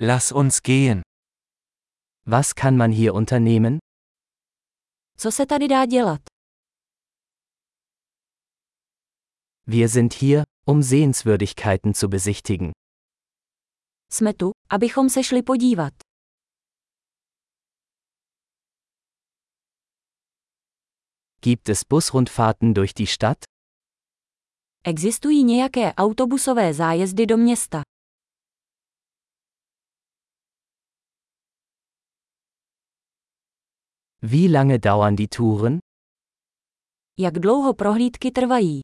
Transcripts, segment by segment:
Lass uns gehen. Was kann man hier unternehmen? Co se tady dá dělat? Wir sind hier, um Sehenswürdigkeiten zu besichtigen. Jsme tu, abychom se šli podívat. Gibt es Busrundfahrten durch die Stadt? Existují nějaké autobusové zájezdy do města. Wie lange dauern die Touren? Jak dlouho prohlídky trvají?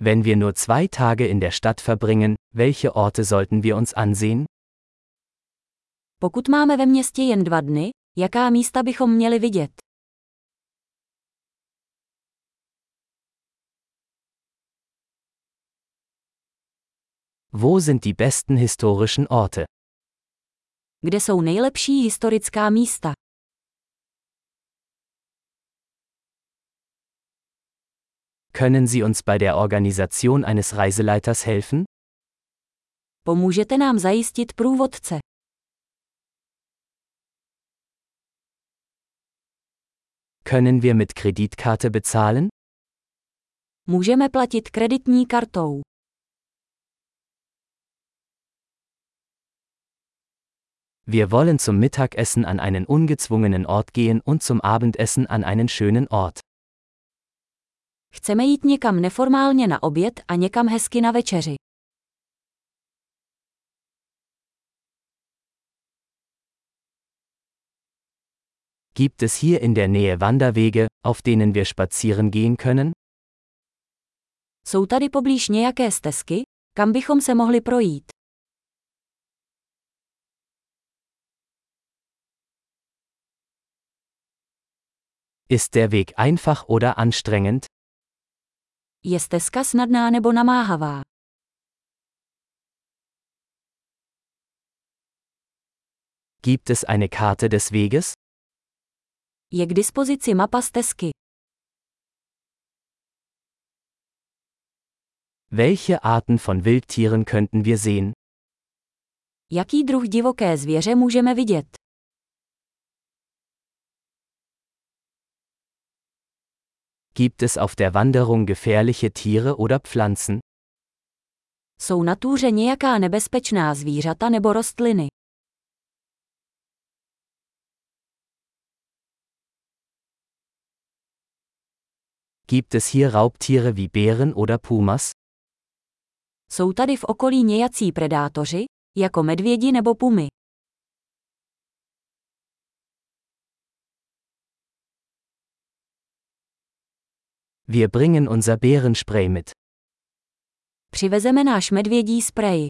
Wenn wir nur zwei Tage in der Stadt verbringen, welche Orte sollten wir uns ansehen? Pokud máme ve městě jen dva dny, jaká místa bychom měli vidět? Wo sind die besten historischen Orte? Kde jsou nejlepší historická místa? Können Sie uns bei der Organisation eines Reiseleiters helfen? Pomůžete nám zajistit průvodce. Können wir mit Kreditkarte bezahlen? Můžeme platit kreditní kartou. Wir wollen zum Mittagessen an einen ungezwungenen Ort gehen und zum Abendessen an einen schönen Ort. Chceme jít někam neformálně na oběd a někam hezky na večeři. Gibt es hier in der Nähe Wanderwege, auf denen wir spazieren gehen können? Jsou tady poblíž nějaké stezky, kam bychom se mohli projít. Ist der Weg einfach oder anstrengend? Je stezka snadná nebo namáhavá? Gibt es eine Karte des Weges? Je k dispozici mapa stezky. Welche Arten von Wildtieren könnten wir sehen? Jaký druh divoké zvěře můžeme vidět? Gibt es auf der Wanderung gefährliche Tiere oder Pflanzen? Jsou na túře nějaká nebezpečná zvířata nebo rostliny? Gibt es hier Raubtiere wie Bären oder Pumas? Jsou tady v okolí nějací predátoři, jako medvědi nebo pumy? Wir bringen unser Bärenspray mit. Přivezeme náš medvědí sprej.